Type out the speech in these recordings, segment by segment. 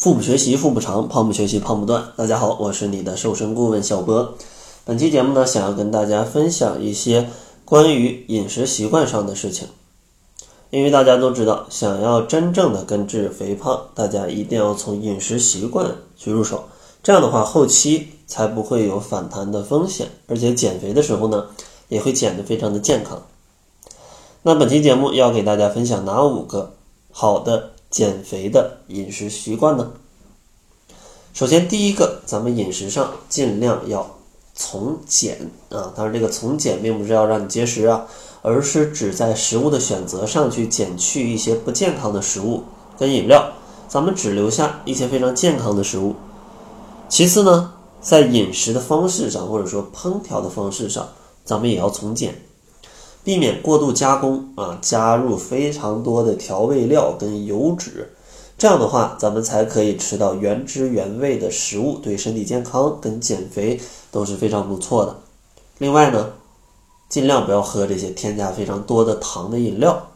腹部学习腹部长，胖不学习胖不断。大家好，我是你的瘦身顾问小波。本期节目呢，想要跟大家分享一些关于饮食习惯上的事情。因为大家都知道，想要真正的根治肥胖，大家一定要从饮食习惯去入手。这样的话，后期才不会有反弹的风险，而且减肥的时候呢，也会减得非常的健康。那本期节目要给大家分享哪五个好的？减肥的饮食习惯呢？首先，第一个，咱们饮食上尽量要从简啊。当然，这个从简并不是要让你节食啊，而是指在食物的选择上去减去一些不健康的食物跟饮料，咱们只留下一些非常健康的食物。其次呢，在饮食的方式上，或者说烹调的方式上，咱们也要从简。避免过度加工啊，加入非常多的调味料跟油脂，这样的话，咱们才可以吃到原汁原味的食物，对身体健康跟减肥都是非常不错的。另外呢，尽量不要喝这些添加非常多的糖的饮料，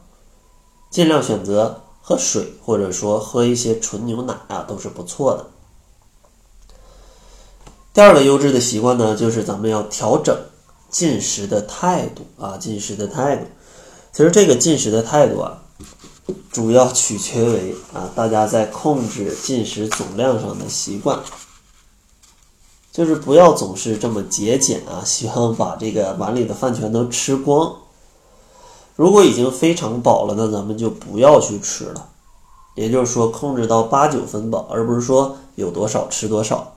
尽量选择喝水或者说喝一些纯牛奶啊，都是不错的。第二个优质的习惯呢，就是咱们要调整。进食的态度啊，进食的态度，其实这个进食的态度啊，主要取决于啊大家在控制进食总量上的习惯，就是不要总是这么节俭啊，喜欢把这个碗里的饭全都吃光。如果已经非常饱了，那咱们就不要去吃了，也就是说控制到八九分饱，而不是说有多少吃多少。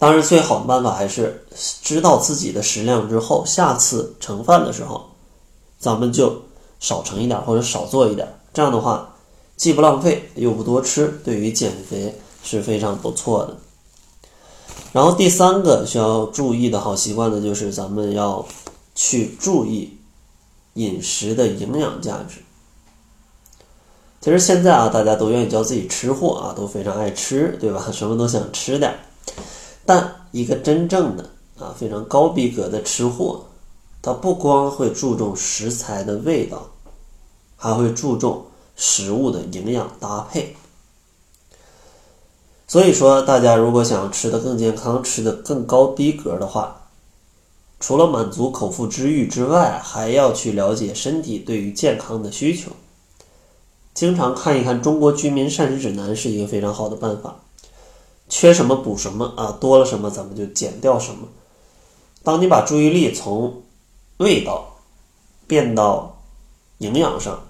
当然，最好的办法还是知道自己的食量之后，下次盛饭的时候，咱们就少盛一点或者少做一点。这样的话，既不浪费又不多吃，对于减肥是非常不错的。然后第三个需要注意的好习惯呢，就是咱们要去注意饮食的营养价值。其实现在啊，大家都愿意叫自己吃货啊，都非常爱吃，对吧？什么都想吃点。但一个真正的啊非常高逼格的吃货，他不光会注重食材的味道，还会注重食物的营养搭配。所以说，大家如果想吃的更健康、吃的更高逼格的话，除了满足口腹之欲之外，还要去了解身体对于健康的需求。经常看一看《中国居民膳食指南》是一个非常好的办法。缺什么补什么啊，多了什么咱们就减掉什么。当你把注意力从味道变到营养上，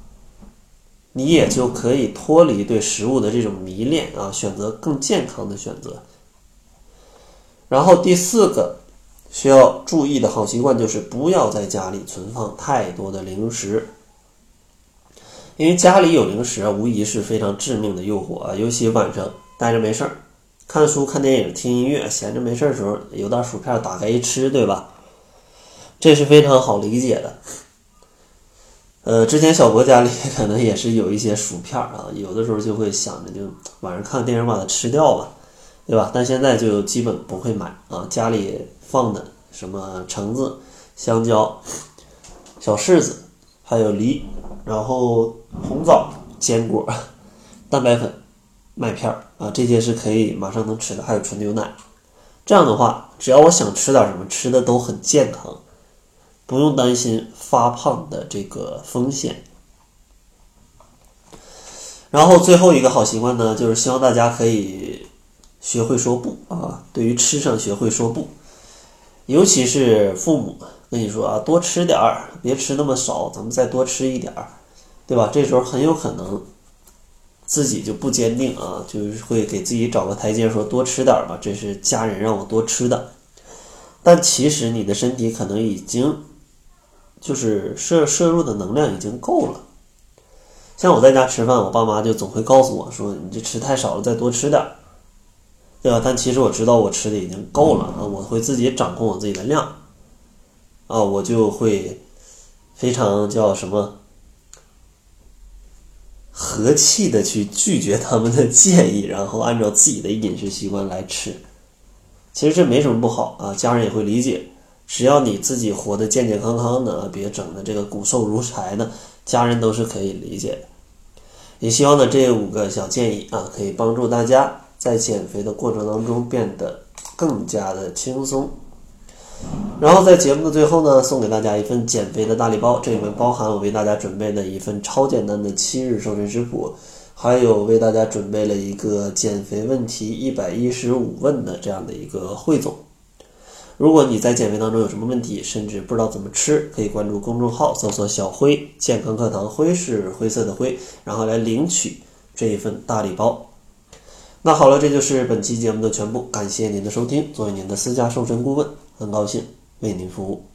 你也就可以脱离对食物的这种迷恋啊，选择更健康的选择。然后第四个需要注意的好习惯就是不要在家里存放太多的零食，因为家里有零食啊，无疑是非常致命的诱惑啊，尤其晚上待着没事儿。看书、看电影、听音乐，闲着没事的时候有袋薯片，打开一吃，对吧？这是非常好理解的。呃，之前小博家里可能也是有一些薯片啊，有的时候就会想着就晚上看电影把它吃掉吧，对吧？但现在就基本不会买啊，家里放的什么橙子、香蕉、小柿子，还有梨，然后红枣、坚果、蛋白粉。麦片儿啊，这些是可以马上能吃的，还有纯牛奶。这样的话，只要我想吃点什么，吃的都很健康，不用担心发胖的这个风险。然后最后一个好习惯呢，就是希望大家可以学会说不啊。对于吃上学会说不，尤其是父母跟你说啊，多吃点儿，别吃那么少，咱们再多吃一点儿，对吧？这时候很有可能。自己就不坚定啊，就是会给自己找个台阶，说多吃点吧，这是家人让我多吃的。但其实你的身体可能已经，就是摄摄入的能量已经够了。像我在家吃饭，我爸妈就总会告诉我说：“你这吃太少了，再多吃点，对吧？”但其实我知道我吃的已经够了啊，我会自己掌控我自己的量啊，我就会非常叫什么？和气的去拒绝他们的建议，然后按照自己的饮食习惯来吃，其实这没什么不好啊，家人也会理解。只要你自己活得健健康康的，别整的这个骨瘦如柴的，家人都是可以理解的。也希望呢这五个小建议啊，可以帮助大家在减肥的过程当中变得更加的轻松。然后在节目的最后呢，送给大家一份减肥的大礼包，这里面包含我为大家准备的一份超简单的七日瘦身食谱，还有为大家准备了一个减肥问题一百一十五问的这样的一个汇总。如果你在减肥当中有什么问题，甚至不知道怎么吃，可以关注公众号，搜索“小辉健康课堂”，辉是灰色的灰，然后来领取这一份大礼包。那好了，这就是本期节目的全部，感谢您的收听。作为您的私家瘦身顾问，很高兴为您服务。